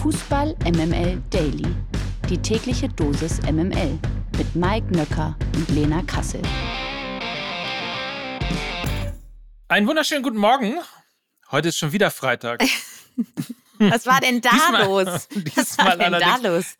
Fußball MML Daily. Die tägliche Dosis MML mit Mike Nöcker und Lena Kassel. Einen wunderschönen guten Morgen. Heute ist schon wieder Freitag. Was war denn da Diesmal- los? Was war diesmal denn da los?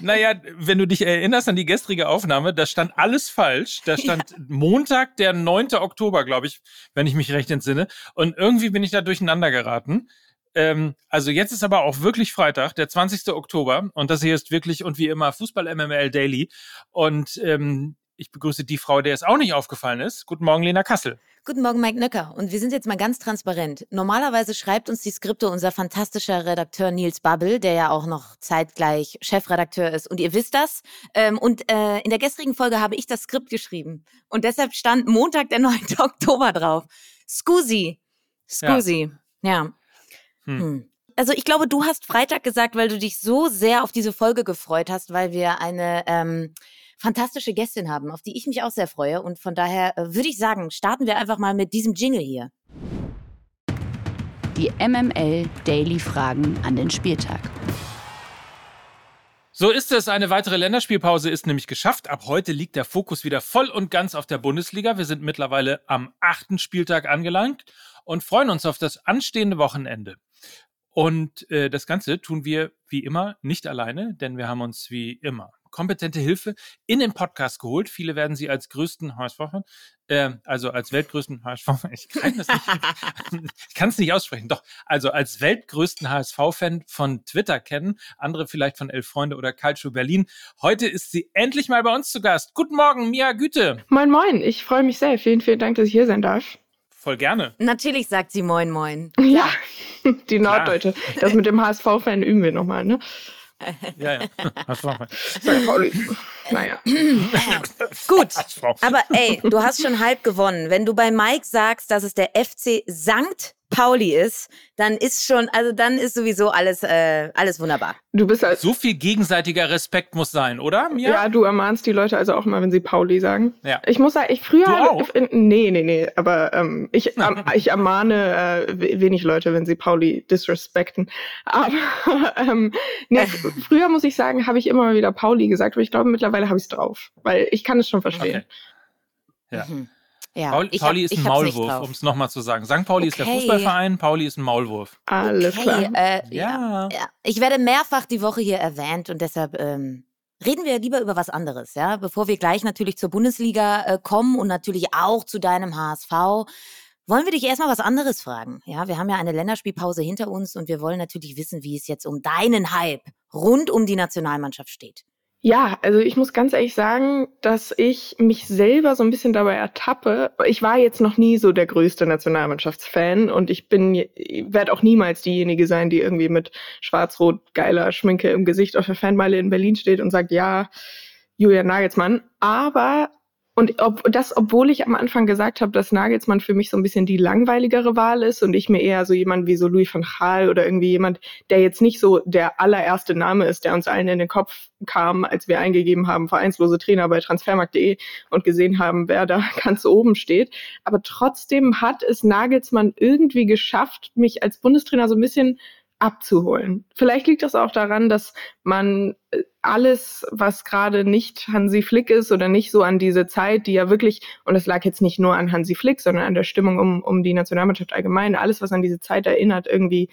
Naja, wenn du dich erinnerst an die gestrige Aufnahme, da stand alles falsch. Da stand Montag, der 9. Oktober, glaube ich, wenn ich mich recht entsinne. Und irgendwie bin ich da durcheinander geraten. Ähm, also jetzt ist aber auch wirklich Freitag, der 20. Oktober. Und das hier ist wirklich und wie immer Fußball MML Daily. Und ähm, ich begrüße die Frau, der es auch nicht aufgefallen ist. Guten Morgen, Lena Kassel. Guten Morgen, Mike Nöcker. Und wir sind jetzt mal ganz transparent. Normalerweise schreibt uns die Skripte unser fantastischer Redakteur Nils Babbel, der ja auch noch zeitgleich Chefredakteur ist. Und ihr wisst das. Ähm, und äh, in der gestrigen Folge habe ich das Skript geschrieben. Und deshalb stand Montag, der 9. Oktober drauf. Scusi. Scusi. Ja. Hm. Hm. Also ich glaube, du hast Freitag gesagt, weil du dich so sehr auf diese Folge gefreut hast, weil wir eine ähm, fantastische Gästin haben, auf die ich mich auch sehr freue. Und von daher äh, würde ich sagen, starten wir einfach mal mit diesem Jingle hier. Die MML Daily Fragen an den Spieltag. So ist es. Eine weitere Länderspielpause ist nämlich geschafft. Ab heute liegt der Fokus wieder voll und ganz auf der Bundesliga. Wir sind mittlerweile am achten Spieltag angelangt und freuen uns auf das anstehende Wochenende. Und äh, das Ganze tun wir wie immer nicht alleine, denn wir haben uns wie immer kompetente Hilfe in den Podcast geholt. Viele werden sie als größten HSV-Fan, äh, also als weltgrößten HSV, ich kann das nicht, es nicht aussprechen, doch, also als weltgrößten HSV-Fan von Twitter kennen, andere vielleicht von Elf Freunde oder Calcio Berlin. Heute ist sie endlich mal bei uns zu Gast. Guten Morgen, Mia Güte. Moin, moin. Ich freue mich sehr. Vielen, vielen Dank, dass ich hier sein darf. Voll gerne. Natürlich sagt sie Moin Moin. Ja, die Norddeutsche. Das mit dem HSV-Fan üben wir nochmal, ne? Ja, ja. HSV-Fan. Naja. Gut. Aber ey, du hast schon halb gewonnen. Wenn du bei Mike sagst, dass es der FC St. Pauli ist, dann ist schon, also dann ist sowieso alles, äh, alles wunderbar. Du bist als. So viel gegenseitiger Respekt muss sein, oder, Mia? Ja, du ermahnst die Leute also auch mal, wenn sie Pauli sagen. Ja. Ich muss sagen, ich früher. Du auch? Nee, nee, nee. Aber ähm, ich, ähm, ich ermahne äh, we- wenig Leute, wenn sie Pauli disrespekten. Aber ähm, nee, früher muss ich sagen, habe ich immer mal wieder Pauli gesagt, aber ich glaube, mittlerweile habe ich es drauf. Weil ich kann es schon verstehen. Okay. Ja. Mhm. Ja, Pauli, ich hab- Pauli ist ein Maulwurf, um es nochmal zu sagen. St. Pauli ist der Okay. Fußballverein, Pauli ist ein Maulwurf. Alles klar. Okay, äh, Ja. ja. Ich werde mehrfach die Woche hier erwähnt und deshalb ähm, reden wir lieber über was anderes, ja, bevor wir gleich natürlich zur Bundesliga äh, kommen und natürlich auch zu deinem HSV. Wollen wir dich erstmal was anderes fragen? Ja, wir haben ja eine Länderspielpause hinter uns und wir wollen natürlich wissen, wie es jetzt um deinen Hype rund um die Nationalmannschaft steht. Ja, also ich muss ganz ehrlich sagen, dass ich mich selber so ein bisschen dabei ertappe. Ich war jetzt noch nie so der größte Nationalmannschaftsfan und ich bin, werde auch niemals diejenige sein, die irgendwie mit schwarz-rot geiler Schminke im Gesicht auf der Fanmeile in Berlin steht und sagt, ja, Julian Nagelsmann. Aber und ob, das, obwohl ich am Anfang gesagt habe, dass Nagelsmann für mich so ein bisschen die langweiligere Wahl ist und ich mir eher so jemand wie so Louis van Gaal oder irgendwie jemand, der jetzt nicht so der allererste Name ist, der uns allen in den Kopf kam, als wir eingegeben haben, vereinslose Trainer bei transfermarkt.de und gesehen haben, wer da ganz oben steht. Aber trotzdem hat es Nagelsmann irgendwie geschafft, mich als Bundestrainer so ein bisschen abzuholen. Vielleicht liegt das auch daran, dass man äh, alles, was gerade nicht Hansi Flick ist oder nicht so an diese Zeit, die ja wirklich, und das lag jetzt nicht nur an Hansi Flick, sondern an der Stimmung um, um die Nationalmannschaft allgemein, alles, was an diese Zeit erinnert, irgendwie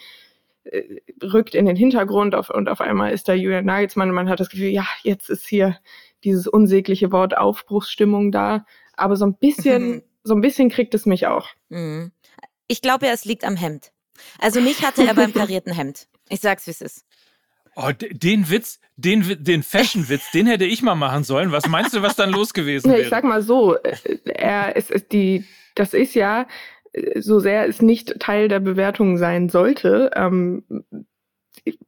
äh, rückt in den Hintergrund auf, und auf einmal ist da Julian Nagelsmann und man hat das Gefühl, ja, jetzt ist hier dieses unsägliche Wort Aufbruchsstimmung da. Aber so ein bisschen, so ein bisschen kriegt es mich auch. Mhm. Ich glaube ja, es liegt am Hemd. Also mich hatte er beim karierten Hemd. Ich sag's, wie es ist. Oh, den Witz, den, den Fashion-Witz, den hätte ich mal machen sollen. Was meinst du, was dann los gewesen wäre? ich sag mal so, äh, er es ist die, das ist ja, äh, so sehr es nicht Teil der Bewertung sein sollte, ähm,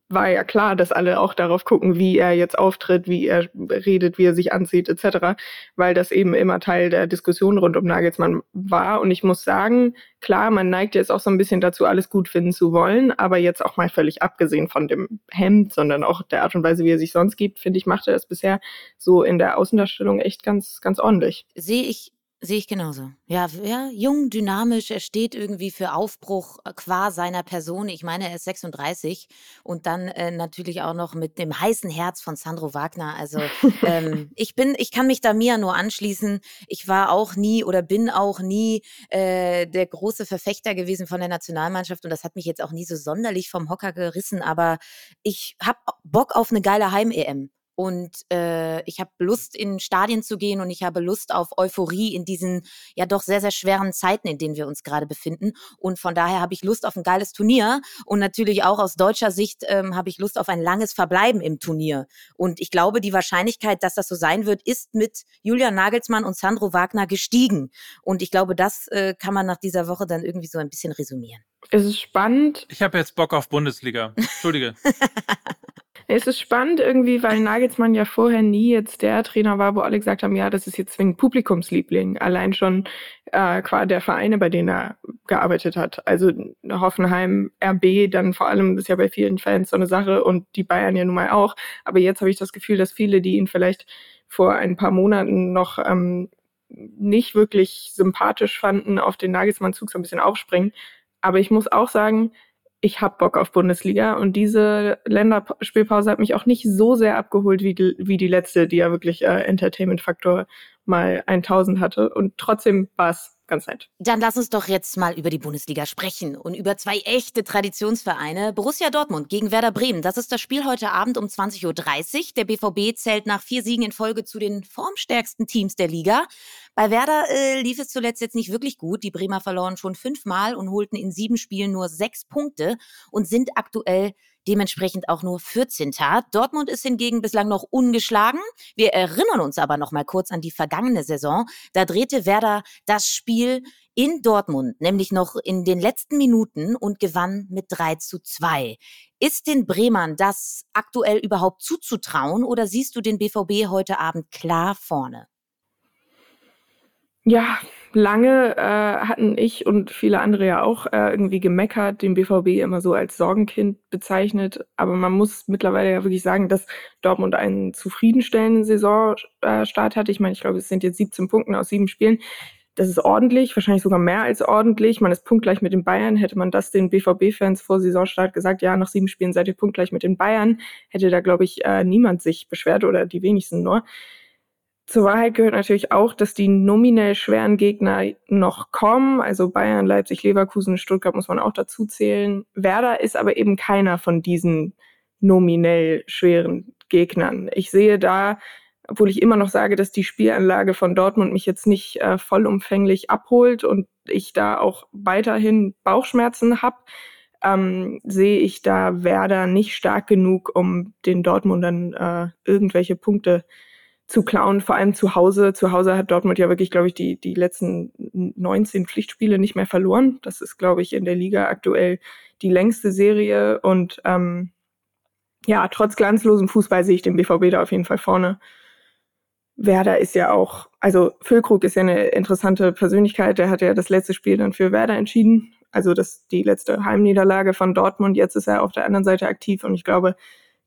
war ja klar, dass alle auch darauf gucken, wie er jetzt auftritt, wie er redet, wie er sich anzieht, etc., weil das eben immer Teil der Diskussion rund um Nagelsmann war. Und ich muss sagen, klar, man neigt jetzt auch so ein bisschen dazu, alles gut finden zu wollen, aber jetzt auch mal völlig abgesehen von dem Hemd, sondern auch der Art und Weise, wie er sich sonst gibt, finde ich, macht er das bisher so in der Außendarstellung echt ganz, ganz ordentlich. Sehe ich Sehe ich genauso. Ja, ja, jung, dynamisch, er steht irgendwie für Aufbruch äh, qua seiner Person. Ich meine, er ist 36 und dann äh, natürlich auch noch mit dem heißen Herz von Sandro Wagner. Also ähm, ich bin, ich kann mich da Mia nur anschließen. Ich war auch nie oder bin auch nie äh, der große Verfechter gewesen von der Nationalmannschaft und das hat mich jetzt auch nie so sonderlich vom Hocker gerissen. Aber ich habe Bock auf eine geile Heim-EM. Und äh, ich habe Lust, in Stadien zu gehen und ich habe Lust auf Euphorie in diesen ja doch sehr, sehr schweren Zeiten, in denen wir uns gerade befinden. Und von daher habe ich Lust auf ein geiles Turnier. Und natürlich auch aus deutscher Sicht ähm, habe ich Lust auf ein langes Verbleiben im Turnier. Und ich glaube, die Wahrscheinlichkeit, dass das so sein wird, ist mit Julian Nagelsmann und Sandro Wagner gestiegen. Und ich glaube, das äh, kann man nach dieser Woche dann irgendwie so ein bisschen resümieren. Es ist spannend. Ich habe jetzt Bock auf Bundesliga. Entschuldige. Es ist spannend irgendwie, weil Nagelsmann ja vorher nie jetzt der Trainer war, wo alle gesagt haben, ja, das ist jetzt zwingend Publikumsliebling. Allein schon äh, qua der Vereine, bei denen er gearbeitet hat. Also Hoffenheim, RB, dann vor allem, ist ja bei vielen Fans so eine Sache und die Bayern ja nun mal auch. Aber jetzt habe ich das Gefühl, dass viele, die ihn vielleicht vor ein paar Monaten noch ähm, nicht wirklich sympathisch fanden, auf den Nagelsmann-Zug so ein bisschen aufspringen. Aber ich muss auch sagen, ich habe Bock auf Bundesliga und diese Länderspielpause hat mich auch nicht so sehr abgeholt wie die, wie die letzte, die ja wirklich äh, Entertainment-Faktor mal 1000 hatte. Und trotzdem war es ganz nett. Dann lass uns doch jetzt mal über die Bundesliga sprechen und über zwei echte Traditionsvereine. Borussia Dortmund gegen Werder Bremen. Das ist das Spiel heute Abend um 20.30 Uhr. Der BVB zählt nach vier Siegen in Folge zu den formstärksten Teams der Liga. Bei Werder äh, lief es zuletzt jetzt nicht wirklich gut. Die Bremer verloren schon fünfmal und holten in sieben Spielen nur sechs Punkte und sind aktuell dementsprechend auch nur 14. Dortmund ist hingegen bislang noch ungeschlagen. Wir erinnern uns aber noch mal kurz an die vergangene Saison. Da drehte Werder das Spiel in Dortmund, nämlich noch in den letzten Minuten und gewann mit 3 zu 2. Ist den Bremern das aktuell überhaupt zuzutrauen oder siehst du den BVB heute Abend klar vorne? Ja, lange äh, hatten ich und viele andere ja auch äh, irgendwie gemeckert, den BVB immer so als Sorgenkind bezeichnet. Aber man muss mittlerweile ja wirklich sagen, dass Dortmund einen zufriedenstellenden Saisonstart hat. Ich meine, ich glaube, es sind jetzt 17 Punkte aus sieben Spielen. Das ist ordentlich, wahrscheinlich sogar mehr als ordentlich. Man ist punktgleich mit den Bayern. Hätte man das den BVB-Fans vor Saisonstart gesagt, ja, nach sieben Spielen seid ihr punktgleich mit den Bayern, hätte da, glaube ich, äh, niemand sich beschwert oder die wenigsten nur. Zur Wahrheit gehört natürlich auch, dass die nominell schweren Gegner noch kommen. Also Bayern, Leipzig, Leverkusen, Stuttgart muss man auch dazu zählen. Werder ist aber eben keiner von diesen nominell schweren Gegnern. Ich sehe da, obwohl ich immer noch sage, dass die Spielanlage von Dortmund mich jetzt nicht äh, vollumfänglich abholt und ich da auch weiterhin Bauchschmerzen habe, ähm, sehe ich da Werder nicht stark genug, um den Dortmundern äh, irgendwelche Punkte zu klauen, vor allem zu Hause. Zu Hause hat Dortmund ja wirklich, glaube ich, die, die letzten 19 Pflichtspiele nicht mehr verloren. Das ist, glaube ich, in der Liga aktuell die längste Serie. Und ähm, ja, trotz glanzlosem Fußball sehe ich den BVB da auf jeden Fall vorne. Werder ist ja auch, also Füllkrug ist ja eine interessante Persönlichkeit. Der hat ja das letzte Spiel dann für Werder entschieden. Also das die letzte Heimniederlage von Dortmund. Jetzt ist er auf der anderen Seite aktiv und ich glaube,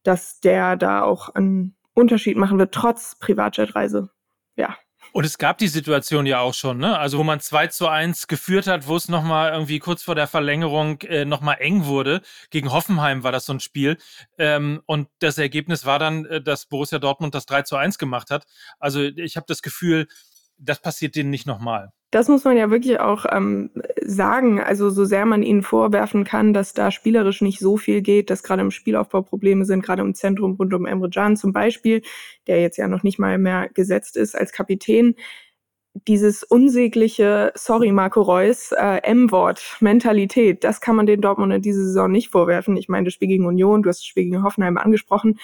dass der da auch ein Unterschied machen wird, trotz Privatjetreise. Ja. Und es gab die Situation ja auch schon, ne? Also wo man 2 zu 1 geführt hat, wo es nochmal irgendwie kurz vor der Verlängerung äh, nochmal eng wurde. Gegen Hoffenheim war das so ein Spiel. Ähm, und das Ergebnis war dann, äh, dass Borussia Dortmund das 3 zu 1 gemacht hat. Also ich habe das Gefühl, das passiert denen nicht nochmal. Das muss man ja wirklich auch ähm, sagen. Also so sehr man ihnen vorwerfen kann, dass da spielerisch nicht so viel geht, dass gerade im Spielaufbau Probleme sind, gerade im Zentrum rund um Emre Can zum Beispiel, der jetzt ja noch nicht mal mehr gesetzt ist als Kapitän. Dieses unsägliche, sorry Marco Reus, äh, M-Wort, Mentalität, das kann man den Dortmund in dieser Saison nicht vorwerfen. Ich meine, das Spiel gegen Union, du hast das Spiel gegen Hoffenheim angesprochen.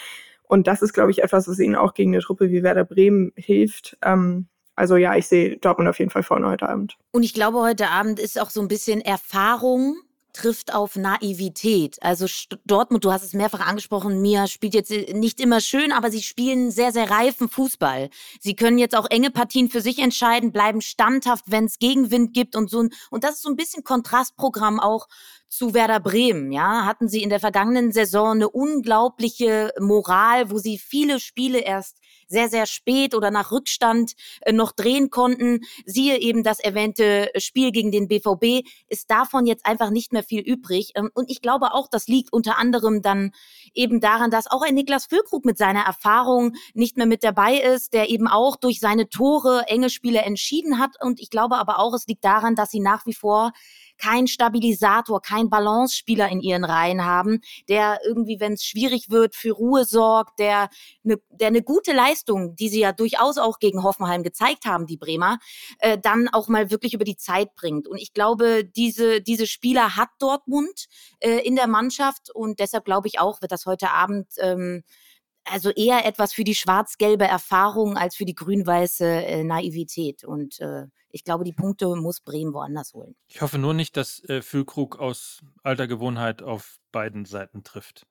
Und das ist, glaube ich, etwas, was ihnen auch gegen eine Truppe wie Werder Bremen hilft. Ähm, also ja, ich sehe Dortmund auf jeden Fall vorne heute Abend. Und ich glaube, heute Abend ist auch so ein bisschen Erfahrung trifft auf Naivität. Also Dortmund, du hast es mehrfach angesprochen, Mia spielt jetzt äh, nicht immer schön, aber sie spielen sehr, sehr reifen Fußball. Sie können jetzt auch enge Partien für sich entscheiden, bleiben standhaft, wenn es Gegenwind gibt und so. Und das ist so ein bisschen Kontrastprogramm auch zu Werder Bremen, ja, hatten sie in der vergangenen Saison eine unglaubliche Moral, wo sie viele Spiele erst sehr, sehr spät oder nach Rückstand äh, noch drehen konnten. Siehe eben das erwähnte Spiel gegen den BVB, ist davon jetzt einfach nicht mehr viel übrig. Ähm, und ich glaube auch, das liegt unter anderem dann eben daran, dass auch ein Niklas Füllkrug mit seiner Erfahrung nicht mehr mit dabei ist, der eben auch durch seine Tore enge Spiele entschieden hat. Und ich glaube aber auch, es liegt daran, dass sie nach wie vor kein Stabilisator, kein Balance-Spieler in ihren Reihen haben, der irgendwie, wenn es schwierig wird, für Ruhe sorgt, der eine der eine gute Leistung, die sie ja durchaus auch gegen Hoffenheim gezeigt haben, die Bremer, äh, dann auch mal wirklich über die Zeit bringt. Und ich glaube, diese, diese Spieler hat Dortmund äh, in der Mannschaft und deshalb glaube ich auch, wird das heute Abend ähm, also eher etwas für die schwarz-gelbe Erfahrung als für die grün-weiße äh, Naivität. Und äh, ich glaube, die Punkte muss Bremen woanders holen. Ich hoffe nur nicht, dass äh, Füllkrug aus alter Gewohnheit auf beiden Seiten trifft.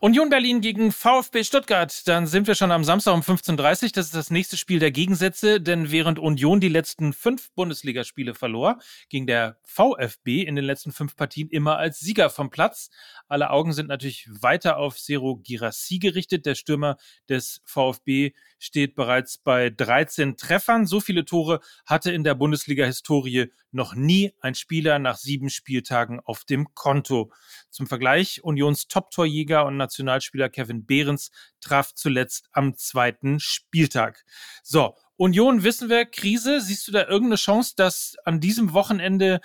Union Berlin gegen VfB Stuttgart. Dann sind wir schon am Samstag um 15.30 Uhr. Das ist das nächste Spiel der Gegensätze, denn während Union die letzten fünf Bundesligaspiele verlor, ging der VfB in den letzten fünf Partien immer als Sieger vom Platz. Alle Augen sind natürlich weiter auf Zero Girassi gerichtet. Der Stürmer des VfB steht bereits bei 13 Treffern. So viele Tore hatte in der Bundesliga-Historie noch nie ein Spieler nach sieben Spieltagen auf dem Konto. Zum Vergleich, Unions Top-Torjäger und Nationalspieler Kevin Behrens traf zuletzt am zweiten Spieltag. So, Union wissen wir, Krise. Siehst du da irgendeine Chance, dass an diesem Wochenende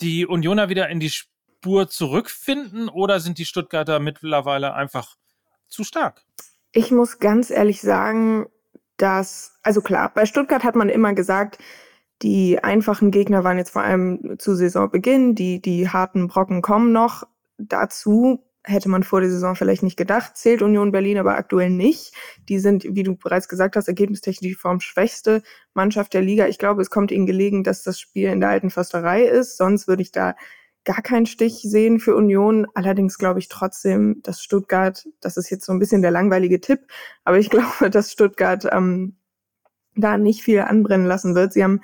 die Unioner wieder in die Spur zurückfinden oder sind die Stuttgarter mittlerweile einfach zu stark? Ich muss ganz ehrlich sagen, dass, also klar, bei Stuttgart hat man immer gesagt, die einfachen Gegner waren jetzt vor allem zu Saisonbeginn, die, die harten Brocken kommen noch. Dazu hätte man vor der Saison vielleicht nicht gedacht, zählt Union Berlin aber aktuell nicht. Die sind, wie du bereits gesagt hast, ergebnistechnisch die formschwächste Mannschaft der Liga. Ich glaube, es kommt ihnen gelegen, dass das Spiel in der alten Försterei ist. Sonst würde ich da gar keinen Stich sehen für Union. Allerdings glaube ich trotzdem, dass Stuttgart, das ist jetzt so ein bisschen der langweilige Tipp, aber ich glaube, dass Stuttgart ähm, da nicht viel anbrennen lassen wird. Sie haben,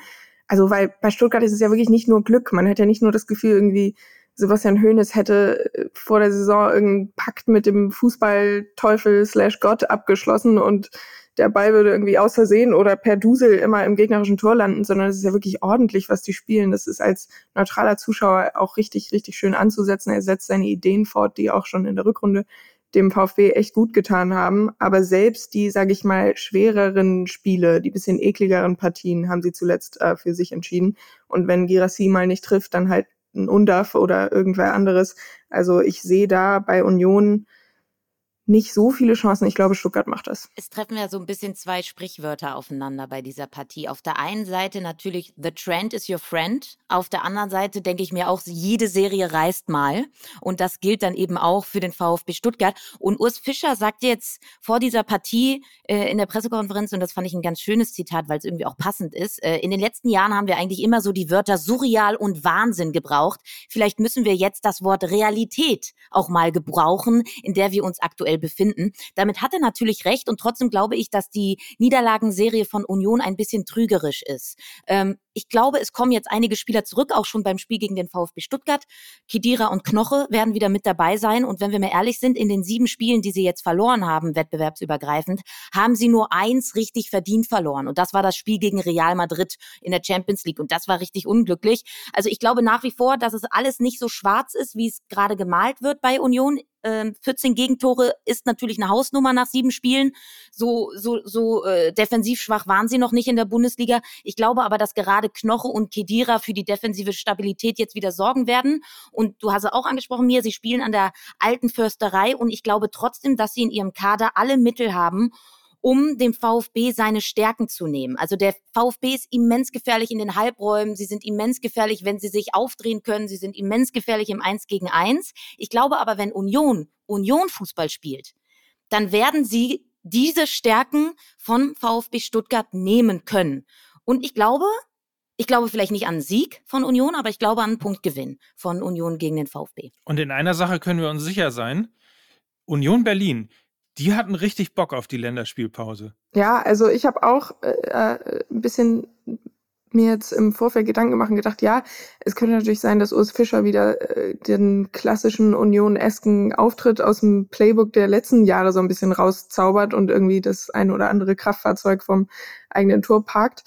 also weil bei Stuttgart ist es ja wirklich nicht nur Glück. Man hat ja nicht nur das Gefühl, irgendwie Sebastian Hoeneß hätte äh, vor der Saison irgendeinen Pakt mit dem Fußballteufel slash Gott abgeschlossen und der Ball würde irgendwie aus Versehen oder per Dusel immer im gegnerischen Tor landen, sondern es ist ja wirklich ordentlich, was die spielen. Das ist als neutraler Zuschauer auch richtig, richtig schön anzusetzen. Er setzt seine Ideen fort, die auch schon in der Rückrunde dem VfB echt gut getan haben. Aber selbst die, sage ich mal, schwereren Spiele, die bisschen ekligeren Partien, haben sie zuletzt äh, für sich entschieden. Und wenn Girassi mal nicht trifft, dann halt ein Undaf oder irgendwer anderes. Also ich sehe da bei Union nicht so viele Chancen. Ich glaube, Stuttgart macht das. Es treffen ja so ein bisschen zwei Sprichwörter aufeinander bei dieser Partie. Auf der einen Seite natürlich, the trend is your friend. Auf der anderen Seite denke ich mir auch, jede Serie reißt mal. Und das gilt dann eben auch für den VfB Stuttgart. Und Urs Fischer sagt jetzt vor dieser Partie äh, in der Pressekonferenz, und das fand ich ein ganz schönes Zitat, weil es irgendwie auch passend ist, äh, in den letzten Jahren haben wir eigentlich immer so die Wörter surreal und Wahnsinn gebraucht. Vielleicht müssen wir jetzt das Wort Realität auch mal gebrauchen, in der wir uns aktuell befinden. Damit hat er natürlich recht und trotzdem glaube ich, dass die Niederlagenserie von Union ein bisschen trügerisch ist. Ähm, ich glaube, es kommen jetzt einige Spieler zurück, auch schon beim Spiel gegen den VfB Stuttgart. Kidira und Knoche werden wieder mit dabei sein. Und wenn wir mal ehrlich sind, in den sieben Spielen, die sie jetzt verloren haben, wettbewerbsübergreifend, haben sie nur eins richtig verdient verloren. Und das war das Spiel gegen Real Madrid in der Champions League. Und das war richtig unglücklich. Also ich glaube nach wie vor, dass es alles nicht so schwarz ist, wie es gerade gemalt wird bei Union. 14 ähm, Gegentore ist natürlich eine Hausnummer nach sieben Spielen. So, so, so äh, defensiv schwach waren sie noch nicht in der Bundesliga. Ich glaube aber, dass gerade Knoche und Kedira für die defensive Stabilität jetzt wieder sorgen werden. Und du hast es auch angesprochen, mir, sie spielen an der alten Försterei und ich glaube trotzdem, dass sie in ihrem Kader alle Mittel haben, um dem VfB seine Stärken zu nehmen. Also der VfB ist immens gefährlich in den Halbräumen, sie sind immens gefährlich, wenn sie sich aufdrehen können, sie sind immens gefährlich im Eins gegen Eins. Ich glaube aber, wenn Union Union Fußball spielt, dann werden sie diese Stärken von VfB Stuttgart nehmen können. Und ich glaube, ich glaube vielleicht nicht an Sieg von Union, aber ich glaube an einen Punktgewinn von Union gegen den VfB. Und in einer Sache können wir uns sicher sein. Union Berlin, die hatten richtig Bock auf die Länderspielpause. Ja, also ich habe auch äh, äh, ein bisschen mir jetzt im Vorfeld Gedanken gemacht und gedacht, ja, es könnte natürlich sein, dass Urs Fischer wieder äh, den klassischen Union-esken Auftritt aus dem Playbook der letzten Jahre so ein bisschen rauszaubert und irgendwie das ein oder andere Kraftfahrzeug vom eigenen Tor parkt.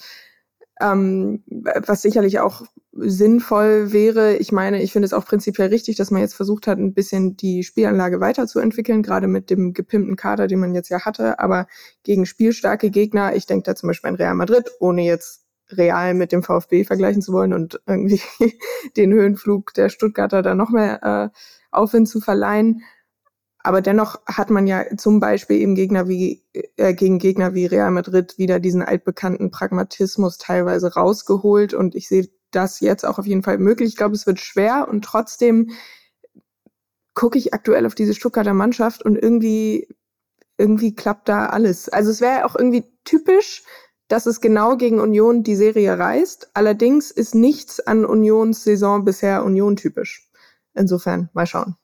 Ähm, was sicherlich auch sinnvoll wäre. Ich meine, ich finde es auch prinzipiell richtig, dass man jetzt versucht hat, ein bisschen die Spielanlage weiterzuentwickeln, gerade mit dem gepimpten Kader, den man jetzt ja hatte. Aber gegen spielstarke Gegner, ich denke da zum Beispiel an Real Madrid, ohne jetzt real mit dem VfB vergleichen zu wollen und irgendwie den Höhenflug der Stuttgarter da noch mehr äh, Aufwind zu verleihen. Aber dennoch hat man ja zum Beispiel eben Gegner wie, äh, gegen Gegner wie Real Madrid wieder diesen altbekannten Pragmatismus teilweise rausgeholt. Und ich sehe das jetzt auch auf jeden Fall möglich. Ich glaube, es wird schwer und trotzdem gucke ich aktuell auf diese Stuttgarter Mannschaft und irgendwie, irgendwie klappt da alles. Also es wäre auch irgendwie typisch, dass es genau gegen Union die Serie reißt. Allerdings ist nichts an Unions Saison bisher Union typisch. Insofern, mal schauen.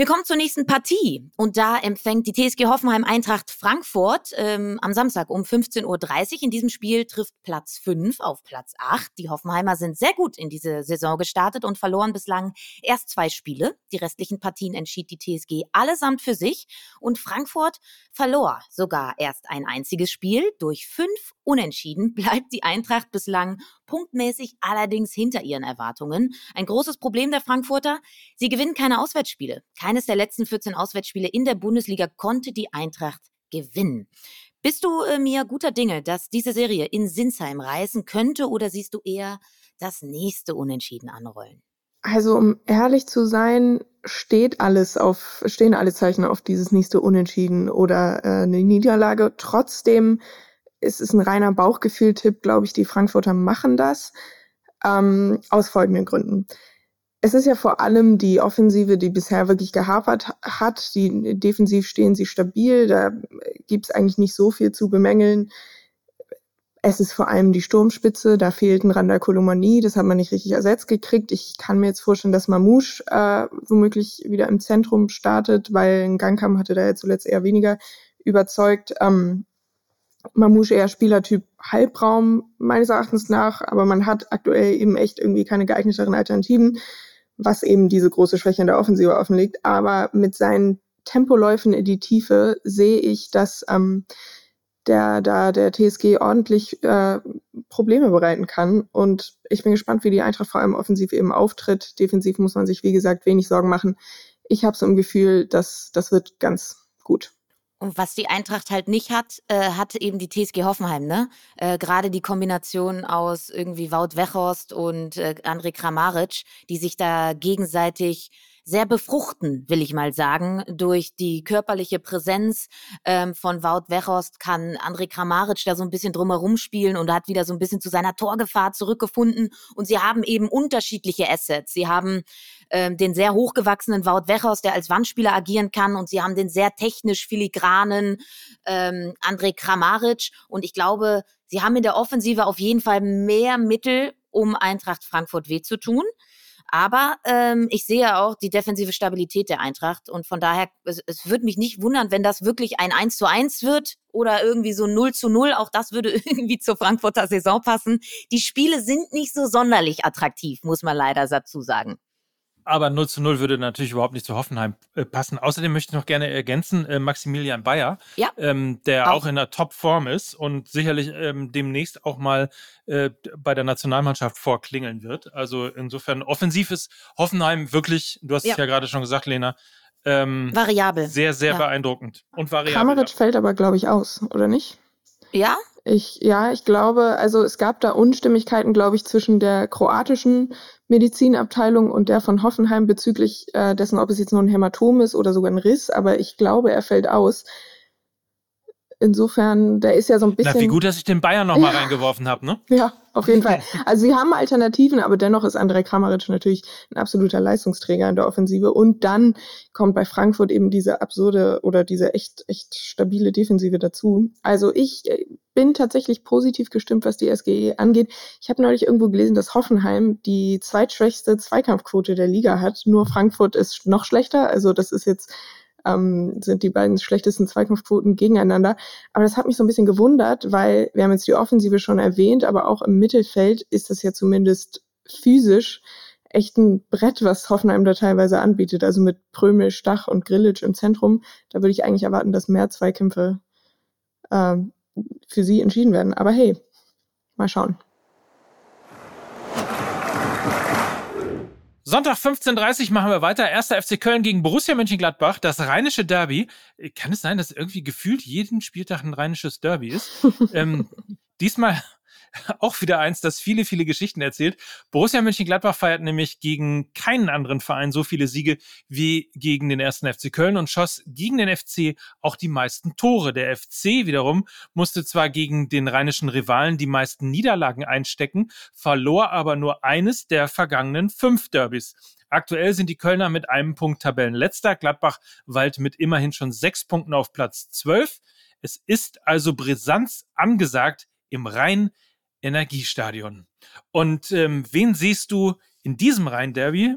Wir kommen zur nächsten Partie und da empfängt die TSG Hoffenheim Eintracht Frankfurt ähm, am Samstag um 15.30 Uhr. In diesem Spiel trifft Platz 5 auf Platz 8. Die Hoffenheimer sind sehr gut in diese Saison gestartet und verloren bislang erst zwei Spiele. Die restlichen Partien entschied die TSG allesamt für sich und Frankfurt verlor sogar erst ein einziges Spiel. Durch fünf Unentschieden bleibt die Eintracht bislang punktmäßig allerdings hinter ihren Erwartungen. Ein großes Problem der Frankfurter, sie gewinnen keine Auswärtsspiele. Keines der letzten 14 Auswärtsspiele in der Bundesliga konnte die Eintracht gewinnen. Bist du äh, mir guter Dinge, dass diese Serie in Sinsheim reißen könnte oder siehst du eher das nächste Unentschieden anrollen? Also um ehrlich zu sein, steht alles auf, stehen alle Zeichen auf dieses nächste Unentschieden oder äh, eine Niederlage. Trotzdem es ist ein reiner Bauchgefühl-Tipp, glaube ich, die Frankfurter machen das. Ähm, aus folgenden Gründen. Es ist ja vor allem die Offensive, die bisher wirklich gehapert hat. Die defensiv stehen sie stabil, da gibt es eigentlich nicht so viel zu bemängeln. Es ist vor allem die Sturmspitze, da fehlt ein Randa Kolomanie, das hat man nicht richtig ersetzt gekriegt. Ich kann mir jetzt vorstellen, dass Mamouche äh, womöglich wieder im Zentrum startet, weil ein Gangkam hatte da jetzt zuletzt eher weniger überzeugt. Ähm, Mamouche eher Spielertyp Halbraum meines Erachtens nach, aber man hat aktuell eben echt irgendwie keine geeigneteren Alternativen, was eben diese große Schwäche in der Offensive offenlegt. Aber mit seinen Tempoläufen in die Tiefe sehe ich, dass ähm, der da der TSG ordentlich äh, Probleme bereiten kann. Und ich bin gespannt, wie die Eintracht vor allem offensiv eben auftritt. Defensiv muss man sich, wie gesagt, wenig Sorgen machen. Ich habe so ein Gefühl, dass das wird ganz gut. Und was die Eintracht halt nicht hat, äh, hat eben die TSG Hoffenheim, ne? Äh, Gerade die Kombination aus irgendwie Wout Wechhorst und äh, André Kramaric, die sich da gegenseitig sehr befruchten, will ich mal sagen. Durch die körperliche Präsenz ähm, von Wout Weghorst kann André Kramaric da so ein bisschen drumherum spielen und hat wieder so ein bisschen zu seiner Torgefahr zurückgefunden. Und sie haben eben unterschiedliche Assets. Sie haben ähm, den sehr hochgewachsenen Wout Weghorst, der als Wandspieler agieren kann. Und sie haben den sehr technisch filigranen ähm, André Kramaric. Und ich glaube, sie haben in der Offensive auf jeden Fall mehr Mittel, um Eintracht Frankfurt weh zu tun. Aber ähm, ich sehe auch die defensive Stabilität der Eintracht und von daher, es, es würde mich nicht wundern, wenn das wirklich ein 1 zu 1 wird oder irgendwie so 0 zu 0. Auch das würde irgendwie zur Frankfurter Saison passen. Die Spiele sind nicht so sonderlich attraktiv, muss man leider dazu sagen. Aber 0 zu 0 würde natürlich überhaupt nicht zu Hoffenheim äh, passen. Außerdem möchte ich noch gerne ergänzen, äh, Maximilian Bayer, ja. ähm, der auch. auch. in der Top-Form ist und sicherlich ähm, demnächst auch mal äh, bei der Nationalmannschaft vorklingeln wird. Also insofern offensiv ist Hoffenheim wirklich, du hast ja. es ja gerade schon gesagt, Lena, ähm, variabel. Sehr, sehr ja. beeindruckend und variabel. Kramaric fällt aber, glaube ich, aus, oder nicht? Ja? Ich, ja, ich glaube, also es gab da Unstimmigkeiten, glaube ich, zwischen der kroatischen Medizinabteilung und der von Hoffenheim bezüglich äh, dessen, ob es jetzt nur ein Hämatom ist oder sogar ein Riss, aber ich glaube, er fällt aus. Insofern, der ist ja so ein bisschen. Na, wie gut, dass ich den Bayern nochmal ja. reingeworfen habe, ne? Ja, auf jeden Fall. Also sie haben Alternativen, aber dennoch ist André Kramaric natürlich ein absoluter Leistungsträger in der Offensive. Und dann kommt bei Frankfurt eben diese absurde oder diese echt, echt stabile Defensive dazu. Also ich äh, bin tatsächlich positiv gestimmt, was die SGE angeht. Ich habe neulich irgendwo gelesen, dass Hoffenheim die zweitschwächste Zweikampfquote der Liga hat. Nur Frankfurt ist noch schlechter. Also das ist jetzt ähm, sind die beiden schlechtesten Zweikampfquoten gegeneinander. Aber das hat mich so ein bisschen gewundert, weil wir haben jetzt die Offensive schon erwähnt, aber auch im Mittelfeld ist das ja zumindest physisch echt ein Brett, was Hoffenheim da teilweise anbietet. Also mit Prömel, Stach und Grillitsch im Zentrum. Da würde ich eigentlich erwarten, dass mehr Zweikämpfe äh, für sie entschieden werden. Aber hey, mal schauen. Sonntag 15.30 Uhr machen wir weiter. Erster FC Köln gegen Borussia Mönchengladbach, das rheinische Derby. Kann es sein, dass irgendwie gefühlt jeden Spieltag ein rheinisches Derby ist? ähm, diesmal auch wieder eins, das viele, viele Geschichten erzählt. Borussia Mönchengladbach feiert nämlich gegen keinen anderen Verein so viele Siege wie gegen den ersten FC Köln und schoss gegen den FC auch die meisten Tore. Der FC wiederum musste zwar gegen den rheinischen Rivalen die meisten Niederlagen einstecken, verlor aber nur eines der vergangenen fünf Derbys. Aktuell sind die Kölner mit einem Punkt Tabellenletzter. Gladbach weilt mit immerhin schon sechs Punkten auf Platz zwölf. Es ist also Brisanz angesagt im Rhein Energiestadion. Und ähm, wen siehst du in diesem Rhein-Derby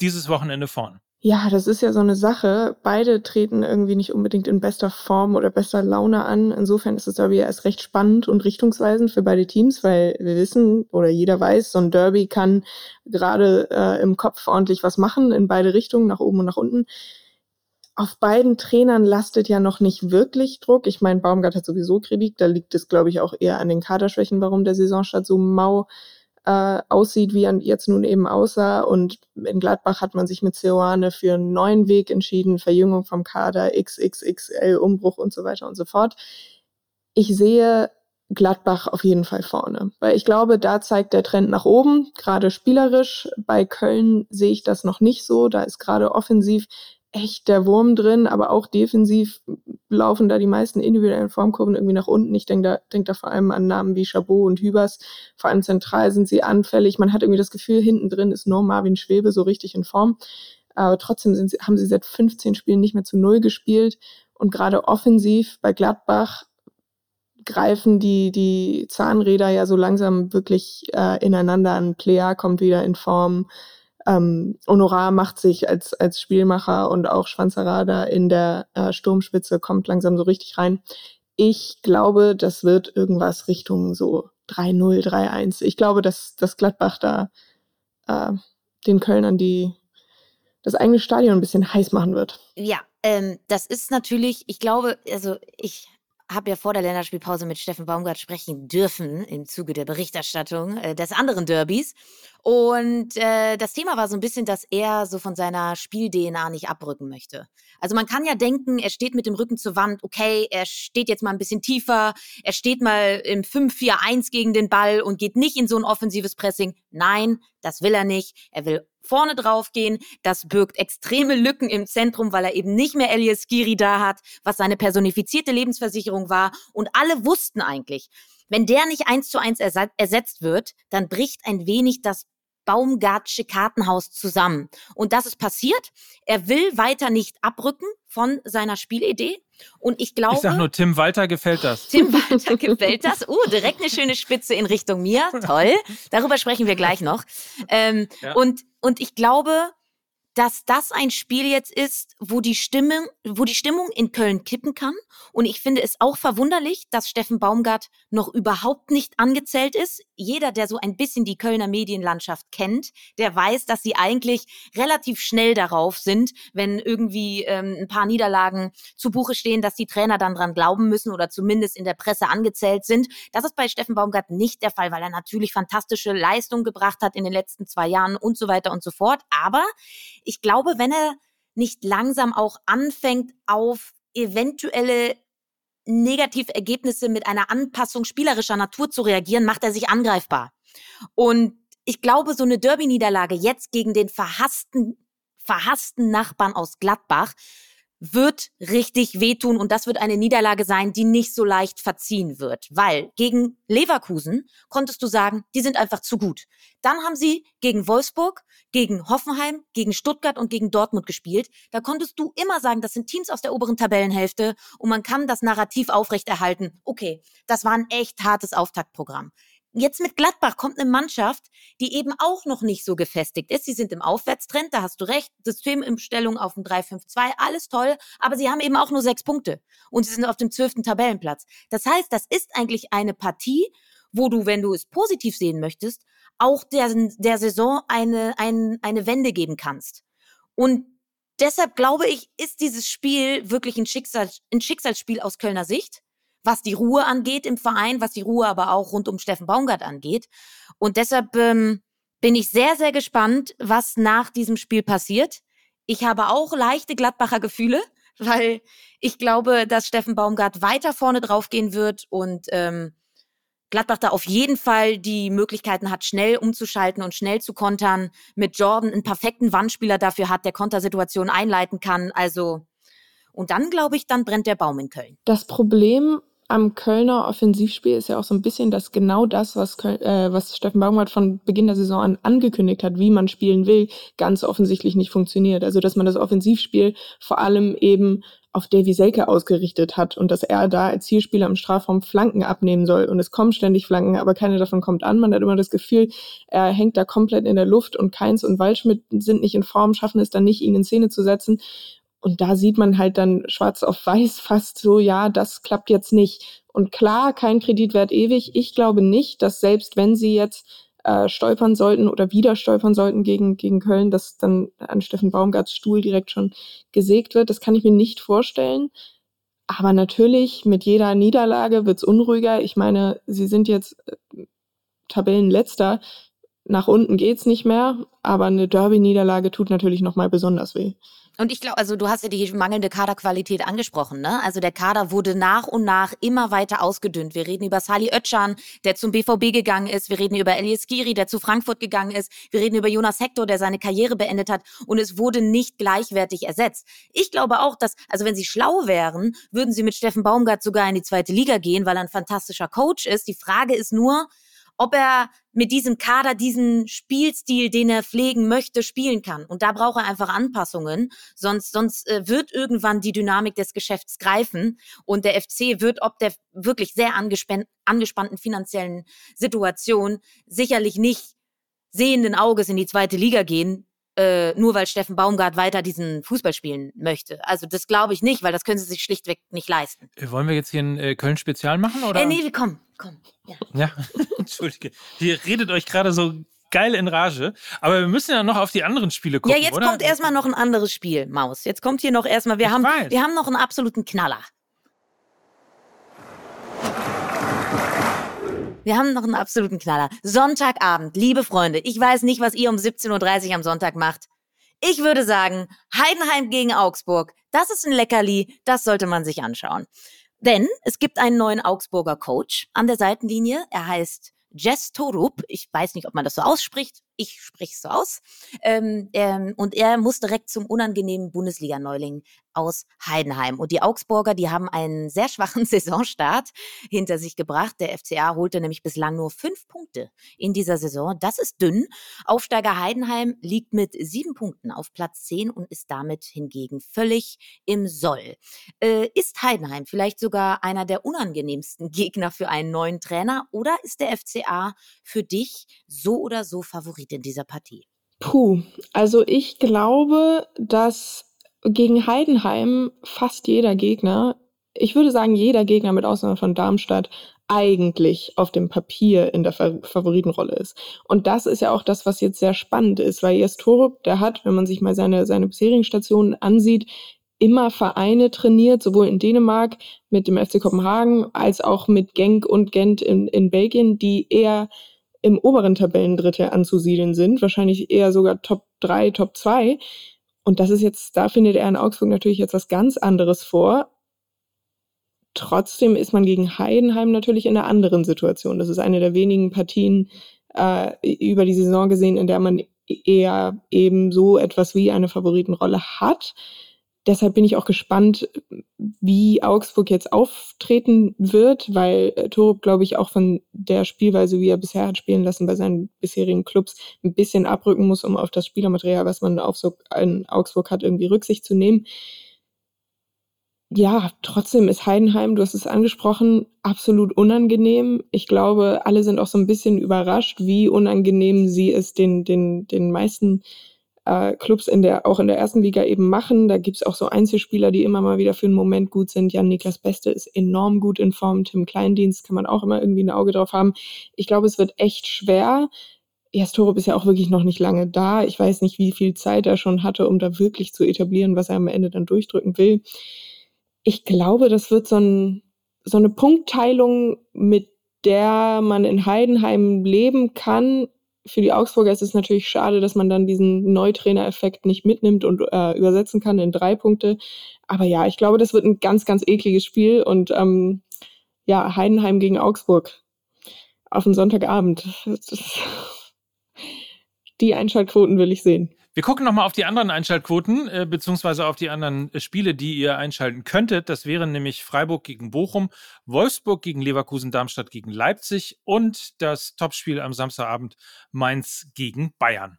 dieses Wochenende vorn? Ja, das ist ja so eine Sache. Beide treten irgendwie nicht unbedingt in bester Form oder bester Laune an. Insofern ist das Derby ja erst recht spannend und richtungsweisend für beide Teams, weil wir wissen oder jeder weiß, so ein Derby kann gerade äh, im Kopf ordentlich was machen in beide Richtungen, nach oben und nach unten auf beiden Trainern lastet ja noch nicht wirklich Druck. Ich meine, Baumgart hat sowieso Kritik. Da liegt es, glaube ich, auch eher an den Kaderschwächen, warum der Saisonstart so mau äh, aussieht, wie er jetzt nun eben aussah. Und in Gladbach hat man sich mit Ceoane für einen neuen Weg entschieden, Verjüngung vom Kader, XXXL, Umbruch und so weiter und so fort. Ich sehe Gladbach auf jeden Fall vorne, weil ich glaube, da zeigt der Trend nach oben, gerade spielerisch. Bei Köln sehe ich das noch nicht so. Da ist gerade offensiv echt der Wurm drin, aber auch defensiv laufen da die meisten individuellen Formkurven irgendwie nach unten. Ich denke da, denk da vor allem an Namen wie Chabot und Hübers. Vor allem zentral sind sie anfällig. Man hat irgendwie das Gefühl, hinten drin ist nur Marvin Schwebe so richtig in Form. Aber trotzdem sind sie, haben sie seit 15 Spielen nicht mehr zu Null gespielt. Und gerade offensiv bei Gladbach greifen die, die Zahnräder ja so langsam wirklich äh, ineinander an. Plea kommt wieder in Form ähm, Honorar macht sich als, als Spielmacher und auch Schwanzerada in der äh, Sturmspitze kommt langsam so richtig rein. Ich glaube, das wird irgendwas Richtung so 3-0, 3-1. Ich glaube, dass, dass Gladbach da äh, den Kölnern die das eigene Stadion ein bisschen heiß machen wird. Ja, ähm, das ist natürlich, ich glaube, also ich habe ja vor der Länderspielpause mit Steffen Baumgart sprechen dürfen im Zuge der Berichterstattung äh, des anderen Derbys. Und äh, das Thema war so ein bisschen, dass er so von seiner Spiel-DNA nicht abrücken möchte. Also man kann ja denken, er steht mit dem Rücken zur Wand, okay, er steht jetzt mal ein bisschen tiefer, er steht mal im 5-4-1 gegen den Ball und geht nicht in so ein offensives Pressing. Nein, das will er nicht. Er will vorne drauf gehen. Das birgt extreme Lücken im Zentrum, weil er eben nicht mehr Elias Giri da hat, was seine personifizierte Lebensversicherung war. Und alle wussten eigentlich, wenn der nicht eins zu eins ersetzt wird, dann bricht ein wenig das Baumgartsche Kartenhaus zusammen. Und das ist passiert. Er will weiter nicht abrücken von seiner Spielidee. Und ich glaube. Ich sag nur, Tim Walter gefällt das. Tim Walter gefällt das. Uh, direkt eine schöne Spitze in Richtung mir. Toll. Darüber sprechen wir gleich noch. Ähm, ja. und, und ich glaube, dass das ein Spiel jetzt ist, wo die Stimmung, wo die Stimmung in Köln kippen kann. Und ich finde es auch verwunderlich, dass Steffen Baumgart noch überhaupt nicht angezählt ist. Jeder, der so ein bisschen die Kölner Medienlandschaft kennt, der weiß, dass sie eigentlich relativ schnell darauf sind, wenn irgendwie ähm, ein paar Niederlagen zu Buche stehen, dass die Trainer dann dran glauben müssen oder zumindest in der Presse angezählt sind. Das ist bei Steffen Baumgart nicht der Fall, weil er natürlich fantastische Leistungen gebracht hat in den letzten zwei Jahren und so weiter und so fort. Aber ich glaube, wenn er nicht langsam auch anfängt, auf eventuelle negative Ergebnisse mit einer Anpassung spielerischer Natur zu reagieren, macht er sich angreifbar. Und ich glaube, so eine Derby-Niederlage jetzt gegen den verhassten, verhassten Nachbarn aus Gladbach wird richtig wehtun und das wird eine Niederlage sein, die nicht so leicht verziehen wird, weil gegen Leverkusen konntest du sagen, die sind einfach zu gut. Dann haben sie gegen Wolfsburg, gegen Hoffenheim, gegen Stuttgart und gegen Dortmund gespielt. Da konntest du immer sagen, das sind Teams aus der oberen Tabellenhälfte und man kann das Narrativ aufrechterhalten. Okay, das war ein echt hartes Auftaktprogramm. Jetzt mit Gladbach kommt eine Mannschaft, die eben auch noch nicht so gefestigt ist. Sie sind im Aufwärtstrend, da hast du recht. Systemumstellung auf dem 3-5-2, alles toll. Aber sie haben eben auch nur sechs Punkte. Und sie sind auf dem zwölften Tabellenplatz. Das heißt, das ist eigentlich eine Partie, wo du, wenn du es positiv sehen möchtest, auch der, der Saison eine, ein, eine Wende geben kannst. Und deshalb glaube ich, ist dieses Spiel wirklich ein, Schicksal, ein Schicksalsspiel aus Kölner Sicht was die Ruhe angeht im Verein, was die Ruhe aber auch rund um Steffen Baumgart angeht. Und deshalb ähm, bin ich sehr, sehr gespannt, was nach diesem Spiel passiert. Ich habe auch leichte Gladbacher Gefühle, weil ich glaube, dass Steffen Baumgart weiter vorne draufgehen wird und ähm, Gladbach da auf jeden Fall die Möglichkeiten hat, schnell umzuschalten und schnell zu kontern. Mit Jordan einen perfekten Wandspieler dafür hat, der Kontersituation einleiten kann. Also, und dann glaube ich, dann brennt der Baum in Köln. Das Problem am Kölner Offensivspiel ist ja auch so ein bisschen, dass genau das, was, Köln, äh, was Steffen Baumgart von Beginn der Saison an angekündigt hat, wie man spielen will, ganz offensichtlich nicht funktioniert. Also dass man das Offensivspiel vor allem eben auf Davy Selke ausgerichtet hat und dass er da als Zielspieler im Strafraum Flanken abnehmen soll. Und es kommen ständig Flanken, aber keine davon kommt an. Man hat immer das Gefühl, er hängt da komplett in der Luft und Keins und Waldschmidt sind nicht in Form, schaffen es dann nicht, ihn in Szene zu setzen. Und da sieht man halt dann schwarz auf weiß fast so, ja, das klappt jetzt nicht. Und klar, kein Kreditwert ewig. Ich glaube nicht, dass selbst wenn sie jetzt äh, stolpern sollten oder wieder stolpern sollten gegen, gegen Köln, dass dann an Steffen Baumgarts Stuhl direkt schon gesägt wird. Das kann ich mir nicht vorstellen. Aber natürlich, mit jeder Niederlage wird's unruhiger. Ich meine, sie sind jetzt äh, Tabellenletzter. Nach unten geht's nicht mehr, aber eine Derby-Niederlage tut natürlich nochmal besonders weh. Und ich glaube, also du hast ja die mangelnde Kaderqualität angesprochen, ne? Also der Kader wurde nach und nach immer weiter ausgedünnt. Wir reden über Sali Özcan, der zum BVB gegangen ist. Wir reden über Elias Giri, der zu Frankfurt gegangen ist. Wir reden über Jonas Hector, der seine Karriere beendet hat. Und es wurde nicht gleichwertig ersetzt. Ich glaube auch, dass, also wenn sie schlau wären, würden sie mit Steffen Baumgart sogar in die zweite Liga gehen, weil er ein fantastischer Coach ist. Die Frage ist nur, ob er mit diesem Kader diesen Spielstil, den er pflegen möchte, spielen kann. Und da braucht er einfach Anpassungen, sonst, sonst äh, wird irgendwann die Dynamik des Geschäfts greifen. Und der FC wird ob der wirklich sehr angespannten finanziellen Situation sicherlich nicht sehenden Auges in die zweite Liga gehen, äh, nur weil Steffen Baumgart weiter diesen Fußball spielen möchte. Also das glaube ich nicht, weil das können sie sich schlichtweg nicht leisten. Äh, wollen wir jetzt hier ein äh, Köln-Spezial machen? Oder? Äh, nee, komm, komm. Ja, ja. entschuldige. Ihr redet euch gerade so geil in Rage. Aber wir müssen ja noch auf die anderen Spiele gucken. Ja, jetzt oder? kommt erstmal noch ein anderes Spiel, Maus. Jetzt kommt hier noch erstmal, wir, haben, wir haben noch einen absoluten Knaller. Wir haben noch einen absoluten Knaller. Sonntagabend, liebe Freunde, ich weiß nicht, was ihr um 17.30 Uhr am Sonntag macht. Ich würde sagen, Heidenheim gegen Augsburg, das ist ein Leckerli, das sollte man sich anschauen. Denn es gibt einen neuen Augsburger Coach an der Seitenlinie. Er heißt Jess Torup. Ich weiß nicht, ob man das so ausspricht ich spreche es so aus. Ähm, ähm, und er muss direkt zum unangenehmen Bundesliga-Neuling aus Heidenheim. Und die Augsburger, die haben einen sehr schwachen Saisonstart hinter sich gebracht. Der FCA holte nämlich bislang nur fünf Punkte in dieser Saison. Das ist dünn. Aufsteiger Heidenheim liegt mit sieben Punkten auf Platz zehn und ist damit hingegen völlig im Soll. Äh, ist Heidenheim vielleicht sogar einer der unangenehmsten Gegner für einen neuen Trainer oder ist der FCA für dich so oder so Favorit? In dieser Partie? Puh, also ich glaube, dass gegen Heidenheim fast jeder Gegner, ich würde sagen jeder Gegner mit Ausnahme von Darmstadt, eigentlich auf dem Papier in der Favoritenrolle ist. Und das ist ja auch das, was jetzt sehr spannend ist, weil Jes Torup, der hat, wenn man sich mal seine, seine bisherigen Stationen ansieht, immer Vereine trainiert, sowohl in Dänemark mit dem FC Kopenhagen als auch mit Genk und Gent in, in Belgien, die eher im oberen Tabellendrittel anzusiedeln sind, wahrscheinlich eher sogar Top 3, Top 2. Und das ist jetzt, da findet er in Augsburg natürlich jetzt was ganz anderes vor. Trotzdem ist man gegen Heidenheim natürlich in einer anderen Situation. Das ist eine der wenigen Partien äh, über die Saison gesehen, in der man eher eben so etwas wie eine Favoritenrolle hat deshalb bin ich auch gespannt, wie Augsburg jetzt auftreten wird, weil äh, Torup, glaube ich, auch von der Spielweise, wie er bisher hat spielen lassen bei seinen bisherigen Clubs, ein bisschen abrücken muss, um auf das Spielermaterial, was man auf so in Augsburg hat, irgendwie Rücksicht zu nehmen. ja, trotzdem ist Heidenheim, du hast es angesprochen, absolut unangenehm. Ich glaube, alle sind auch so ein bisschen überrascht, wie unangenehm sie es den, den, den meisten äh, Clubs in der, auch in der ersten Liga eben machen. Da gibt's auch so Einzelspieler, die immer mal wieder für einen Moment gut sind. Jan-Niklas Beste ist enorm gut in Form. Tim Kleindienst kann man auch immer irgendwie ein Auge drauf haben. Ich glaube, es wird echt schwer. Jastorup ist ja auch wirklich noch nicht lange da. Ich weiß nicht, wie viel Zeit er schon hatte, um da wirklich zu etablieren, was er am Ende dann durchdrücken will. Ich glaube, das wird so, ein, so eine Punktteilung, mit der man in Heidenheim leben kann, für die Augsburger ist es natürlich schade, dass man dann diesen Neutrainer-Effekt nicht mitnimmt und äh, übersetzen kann in drei Punkte. Aber ja, ich glaube, das wird ein ganz, ganz ekliges Spiel und ähm, ja, Heidenheim gegen Augsburg auf den Sonntagabend. Die Einschaltquoten will ich sehen. Wir gucken nochmal auf die anderen Einschaltquoten, äh, beziehungsweise auf die anderen äh, Spiele, die ihr einschalten könntet. Das wären nämlich Freiburg gegen Bochum, Wolfsburg gegen Leverkusen, Darmstadt gegen Leipzig und das Topspiel am Samstagabend Mainz gegen Bayern.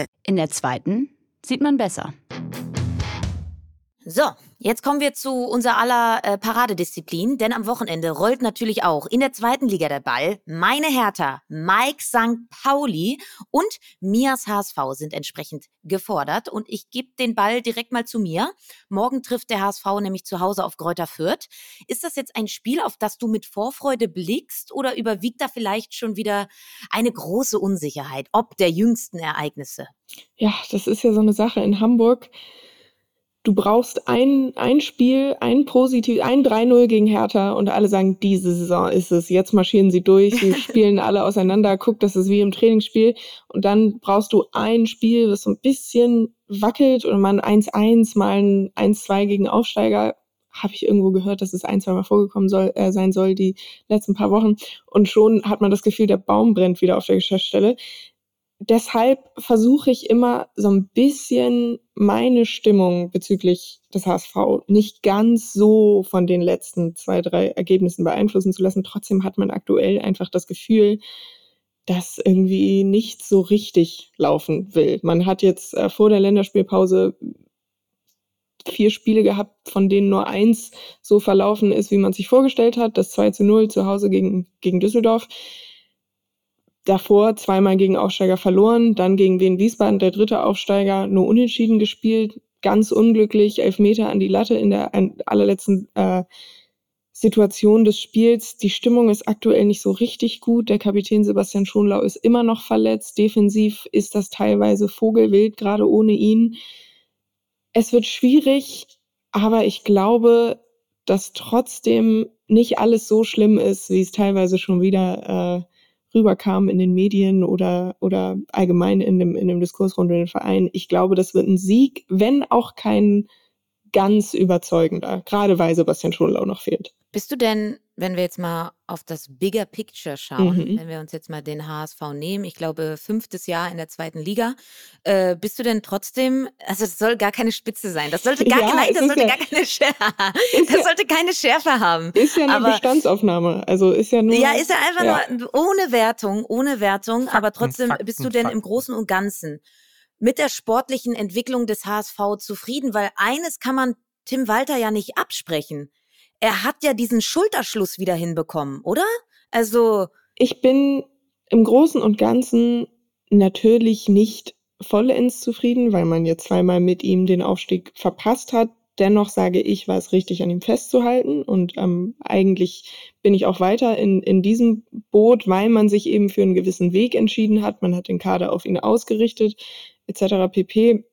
In der zweiten sieht man besser. So, jetzt kommen wir zu unser aller äh, Paradedisziplin, denn am Wochenende rollt natürlich auch in der zweiten Liga der Ball. Meine Hertha, Mike St. Pauli und Mias HSV sind entsprechend gefordert und ich gebe den Ball direkt mal zu mir. Morgen trifft der HSV nämlich zu Hause auf Gräuter Fürth. Ist das jetzt ein Spiel, auf das du mit Vorfreude blickst oder überwiegt da vielleicht schon wieder eine große Unsicherheit ob der jüngsten Ereignisse? Ja, das ist ja so eine Sache in Hamburg du brauchst ein, ein Spiel, ein positiv, ein 3-0 gegen Hertha und alle sagen, diese Saison ist es. Jetzt marschieren sie durch, sie spielen alle auseinander, guck, das ist wie im Trainingsspiel. Und dann brauchst du ein Spiel, das so ein bisschen wackelt oder man 1-1, mal ein 1-2 gegen Aufsteiger. Habe ich irgendwo gehört, dass es ein, zwei Mal vorgekommen soll, äh, sein soll, die letzten paar Wochen. Und schon hat man das Gefühl, der Baum brennt wieder auf der Geschäftsstelle deshalb versuche ich immer so ein bisschen meine Stimmung bezüglich des HSV nicht ganz so von den letzten zwei, drei Ergebnissen beeinflussen zu lassen. Trotzdem hat man aktuell einfach das Gefühl, dass irgendwie nicht so richtig laufen will. Man hat jetzt äh, vor der Länderspielpause vier Spiele gehabt, von denen nur eins so verlaufen ist, wie man sich vorgestellt hat. Das 2 zu 0 zu Hause gegen, gegen Düsseldorf davor zweimal gegen Aufsteiger verloren, dann gegen Wien Wiesbaden, der dritte Aufsteiger, nur unentschieden gespielt, ganz unglücklich, elf Meter an die Latte in der allerletzten äh, Situation des Spiels. Die Stimmung ist aktuell nicht so richtig gut. Der Kapitän Sebastian Schonlau ist immer noch verletzt. Defensiv ist das teilweise Vogelwild, gerade ohne ihn. Es wird schwierig, aber ich glaube, dass trotzdem nicht alles so schlimm ist, wie es teilweise schon wieder äh, rüberkam in den Medien oder, oder allgemein in dem, in dem Diskurs rund um den Verein. Ich glaube, das wird ein Sieg, wenn auch kein ganz überzeugender, gerade weil Sebastian Schonlau noch fehlt. Bist du denn, wenn wir jetzt mal auf das Bigger Picture schauen, mhm. wenn wir uns jetzt mal den HSV nehmen, ich glaube fünftes Jahr in der zweiten Liga, äh, bist du denn trotzdem, also es soll gar keine Spitze sein, das sollte gar, ja, nein, das sollte ja, gar keine Schärfe, das ja, sollte keine Schärfe haben. Ist ja eine aber, Bestandsaufnahme, also ist ja nur. Ja, ist ja einfach nur ohne Wertung, ohne Wertung, Fakten, aber trotzdem Fakten, bist du denn Fakten. im Großen und Ganzen mit der sportlichen Entwicklung des HSV zufrieden, weil eines kann man Tim Walter ja nicht absprechen er hat ja diesen Schulterschluss wieder hinbekommen, oder? Also. Ich bin im Großen und Ganzen natürlich nicht vollends zufrieden, weil man jetzt zweimal mit ihm den Aufstieg verpasst hat. Dennoch sage ich, war es richtig, an ihm festzuhalten. Und ähm, eigentlich bin ich auch weiter in, in diesem Boot, weil man sich eben für einen gewissen Weg entschieden hat. Man hat den Kader auf ihn ausgerichtet, etc. pp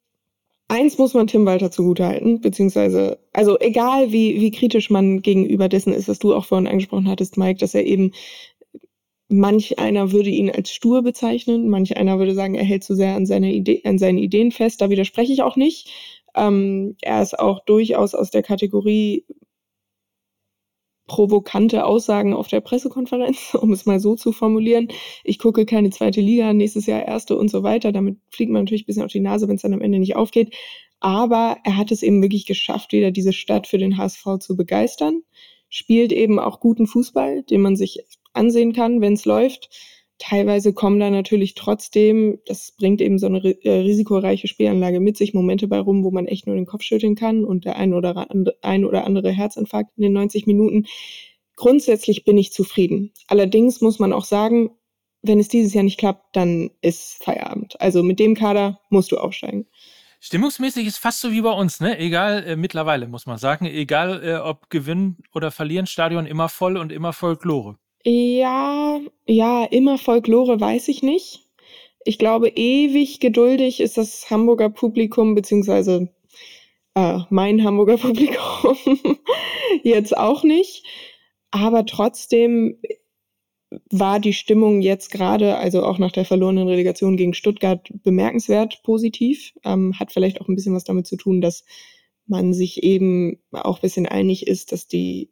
eins muss man Tim Walter zugutehalten, beziehungsweise, also egal wie, wie kritisch man gegenüber dessen ist, was du auch vorhin angesprochen hattest, Mike, dass er eben, manch einer würde ihn als stur bezeichnen, manch einer würde sagen, er hält zu sehr an, seine Idee, an seinen Ideen fest, da widerspreche ich auch nicht. Ähm, er ist auch durchaus aus der Kategorie provokante Aussagen auf der Pressekonferenz, um es mal so zu formulieren. Ich gucke keine zweite Liga, nächstes Jahr erste und so weiter. Damit fliegt man natürlich ein bisschen auf die Nase, wenn es dann am Ende nicht aufgeht. Aber er hat es eben wirklich geschafft, wieder diese Stadt für den HSV zu begeistern. Spielt eben auch guten Fußball, den man sich ansehen kann, wenn es läuft. Teilweise kommen da natürlich trotzdem, das bringt eben so eine äh, risikoreiche Spielanlage mit sich, Momente bei rum, wo man echt nur den Kopf schütteln kann und der ein oder, andere, ein oder andere Herzinfarkt in den 90 Minuten. Grundsätzlich bin ich zufrieden. Allerdings muss man auch sagen, wenn es dieses Jahr nicht klappt, dann ist Feierabend. Also mit dem Kader musst du aufsteigen. Stimmungsmäßig ist fast so wie bei uns, ne? Egal, äh, mittlerweile muss man sagen, egal äh, ob Gewinn oder Verlieren, Stadion immer voll und immer Folklore. Ja, ja, immer Folklore weiß ich nicht. Ich glaube, ewig geduldig ist das Hamburger Publikum, beziehungsweise äh, mein Hamburger Publikum jetzt auch nicht. Aber trotzdem war die Stimmung jetzt gerade, also auch nach der verlorenen Relegation gegen Stuttgart, bemerkenswert positiv. Ähm, hat vielleicht auch ein bisschen was damit zu tun, dass man sich eben auch ein bisschen einig ist, dass die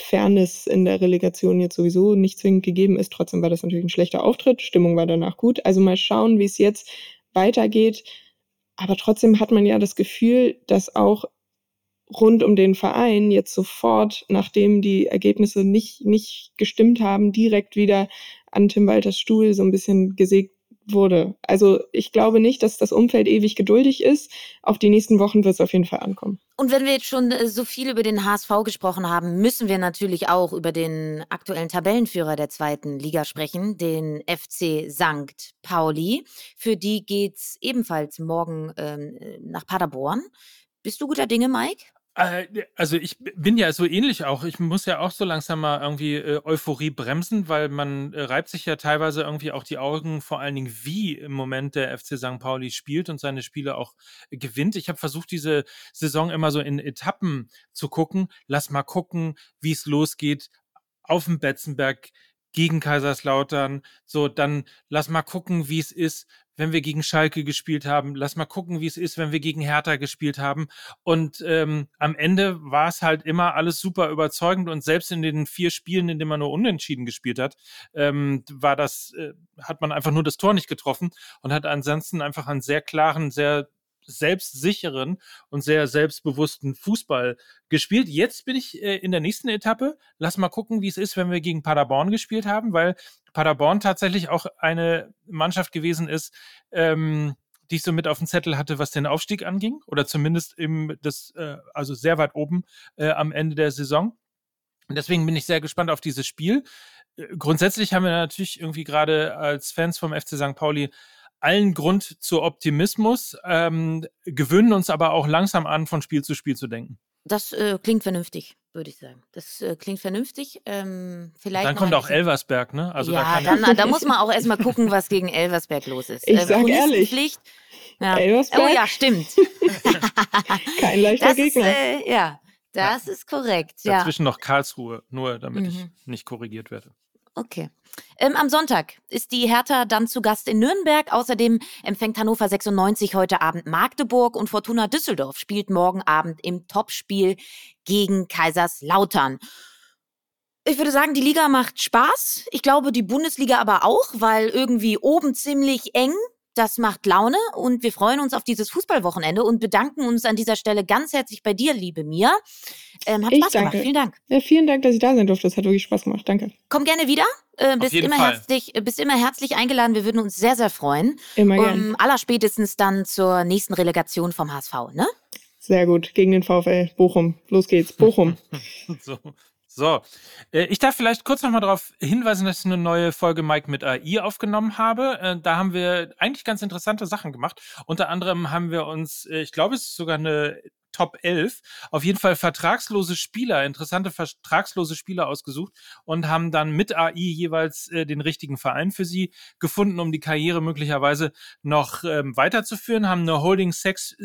Fairness in der Relegation jetzt sowieso nicht zwingend gegeben ist. Trotzdem war das natürlich ein schlechter Auftritt. Stimmung war danach gut. Also mal schauen, wie es jetzt weitergeht. Aber trotzdem hat man ja das Gefühl, dass auch rund um den Verein jetzt sofort, nachdem die Ergebnisse nicht, nicht gestimmt haben, direkt wieder an Tim Walters Stuhl so ein bisschen gesägt wurde. Also ich glaube nicht, dass das Umfeld ewig geduldig ist. Auf die nächsten Wochen wird es auf jeden Fall ankommen. Und wenn wir jetzt schon äh, so viel über den HSV gesprochen haben, müssen wir natürlich auch über den aktuellen Tabellenführer der zweiten Liga sprechen, den FC St. Pauli. Für die geht's ebenfalls morgen ähm, nach Paderborn. Bist du guter Dinge, Mike? Äh, also ich bin ja so ähnlich auch. Ich muss ja auch so langsam mal irgendwie äh, Euphorie bremsen, weil man äh, reibt sich ja teilweise irgendwie auch die Augen, vor allen Dingen, wie im Moment der FC St. Pauli spielt und seine Spiele auch gewinnt. Ich habe versucht, diese Saison immer so in Etappen zu gucken. Lass mal gucken, wie es losgeht auf dem Betzenberg gegen Kaiserslautern. So, dann lass mal gucken, wie es ist, wenn wir gegen Schalke gespielt haben. Lass mal gucken, wie es ist, wenn wir gegen Hertha gespielt haben. Und ähm, am Ende war es halt immer alles super überzeugend und selbst in den vier Spielen, in denen man nur unentschieden gespielt hat, ähm, war das, äh, hat man einfach nur das Tor nicht getroffen und hat ansonsten einfach einen sehr klaren, sehr selbstsicheren und sehr selbstbewussten Fußball gespielt. Jetzt bin ich äh, in der nächsten Etappe. Lass mal gucken, wie es ist, wenn wir gegen Paderborn gespielt haben, weil Paderborn tatsächlich auch eine Mannschaft gewesen ist, ähm, die ich so mit auf dem Zettel hatte, was den Aufstieg anging, oder zumindest im das, äh, also sehr weit oben äh, am Ende der Saison. Deswegen bin ich sehr gespannt auf dieses Spiel. Äh, grundsätzlich haben wir natürlich irgendwie gerade als Fans vom FC St. Pauli allen Grund zu Optimismus, ähm, gewöhnen uns aber auch langsam an, von Spiel zu Spiel zu denken. Das äh, klingt vernünftig, würde ich sagen. Das äh, klingt vernünftig. Ähm, vielleicht dann kommt auch Elversberg, ne? Also ja, da, dann, da muss man auch erstmal gucken, was gegen Elversberg los ist. Ich äh, sag ehrlich. Ja. Elversberg? Oh ja, stimmt. Kein leichter das Gegner. Ist, äh, ja, das ja. ist korrekt. Dazwischen noch Karlsruhe, nur damit mhm. ich nicht korrigiert werde. Okay. Ähm, am Sonntag ist die Hertha dann zu Gast in Nürnberg. Außerdem empfängt Hannover 96 heute Abend Magdeburg und Fortuna Düsseldorf spielt morgen Abend im Topspiel gegen Kaiserslautern. Ich würde sagen, die Liga macht Spaß. Ich glaube, die Bundesliga aber auch, weil irgendwie oben ziemlich eng das macht Laune und wir freuen uns auf dieses Fußballwochenende und bedanken uns an dieser Stelle ganz herzlich bei dir, liebe Mia. Ähm, hat ich Spaß danke. gemacht. Vielen Dank. Ja, vielen Dank, dass ich da sein durfte. Das hat wirklich Spaß gemacht. Danke. Komm gerne wieder. Äh, bist, immer herzlich, bist immer herzlich eingeladen. Wir würden uns sehr, sehr freuen. Immer gerne. Um, allerspätestens dann zur nächsten Relegation vom HSV, ne? Sehr gut. Gegen den VfL Bochum. Los geht's. Bochum. so. So, äh, ich darf vielleicht kurz nochmal darauf hinweisen, dass ich eine neue Folge Mike mit AI aufgenommen habe. Äh, da haben wir eigentlich ganz interessante Sachen gemacht. Unter anderem haben wir uns, äh, ich glaube, es ist sogar eine Top 11, auf jeden Fall vertragslose Spieler, interessante vertragslose Spieler ausgesucht und haben dann mit AI jeweils den richtigen Verein für sie gefunden, um die Karriere möglicherweise noch ähm, weiterzuführen, haben eine Holding Sex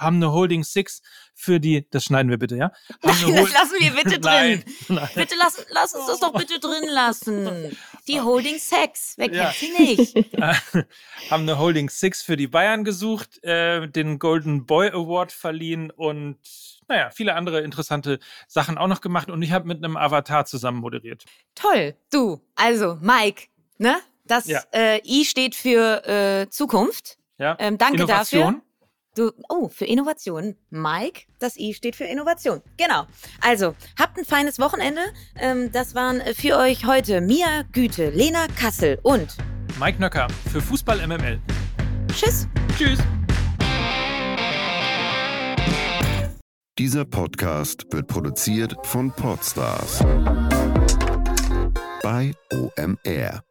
haben eine Holding Six für die, das schneiden wir bitte, ja? Nein, das lassen wir bitte drin. Nein, nein. Bitte lass, lass uns das doch bitte drin lassen. Die Holding Sex, wer kennt sie nicht? haben eine Holding Six für die Bayern gesucht, äh, den Golden Boy Award verliehen und naja, viele andere interessante Sachen auch noch gemacht und ich habe mit einem Avatar zusammen moderiert. Toll. Du, also Mike, ne? Das Ja. äh, I steht für äh, Zukunft. Ja? Ähm, danke Innovation. dafür. Du, oh, für Innovation. Mike, das I steht für Innovation. Genau. Also, habt ein feines Wochenende. Ähm, das waren äh, für euch heute Mia Güte, Lena Kassel und Mike Nöcker für Fußball MML. Tschüss. Tschüss. Dieser Podcast wird produziert von Podstars bei OMR.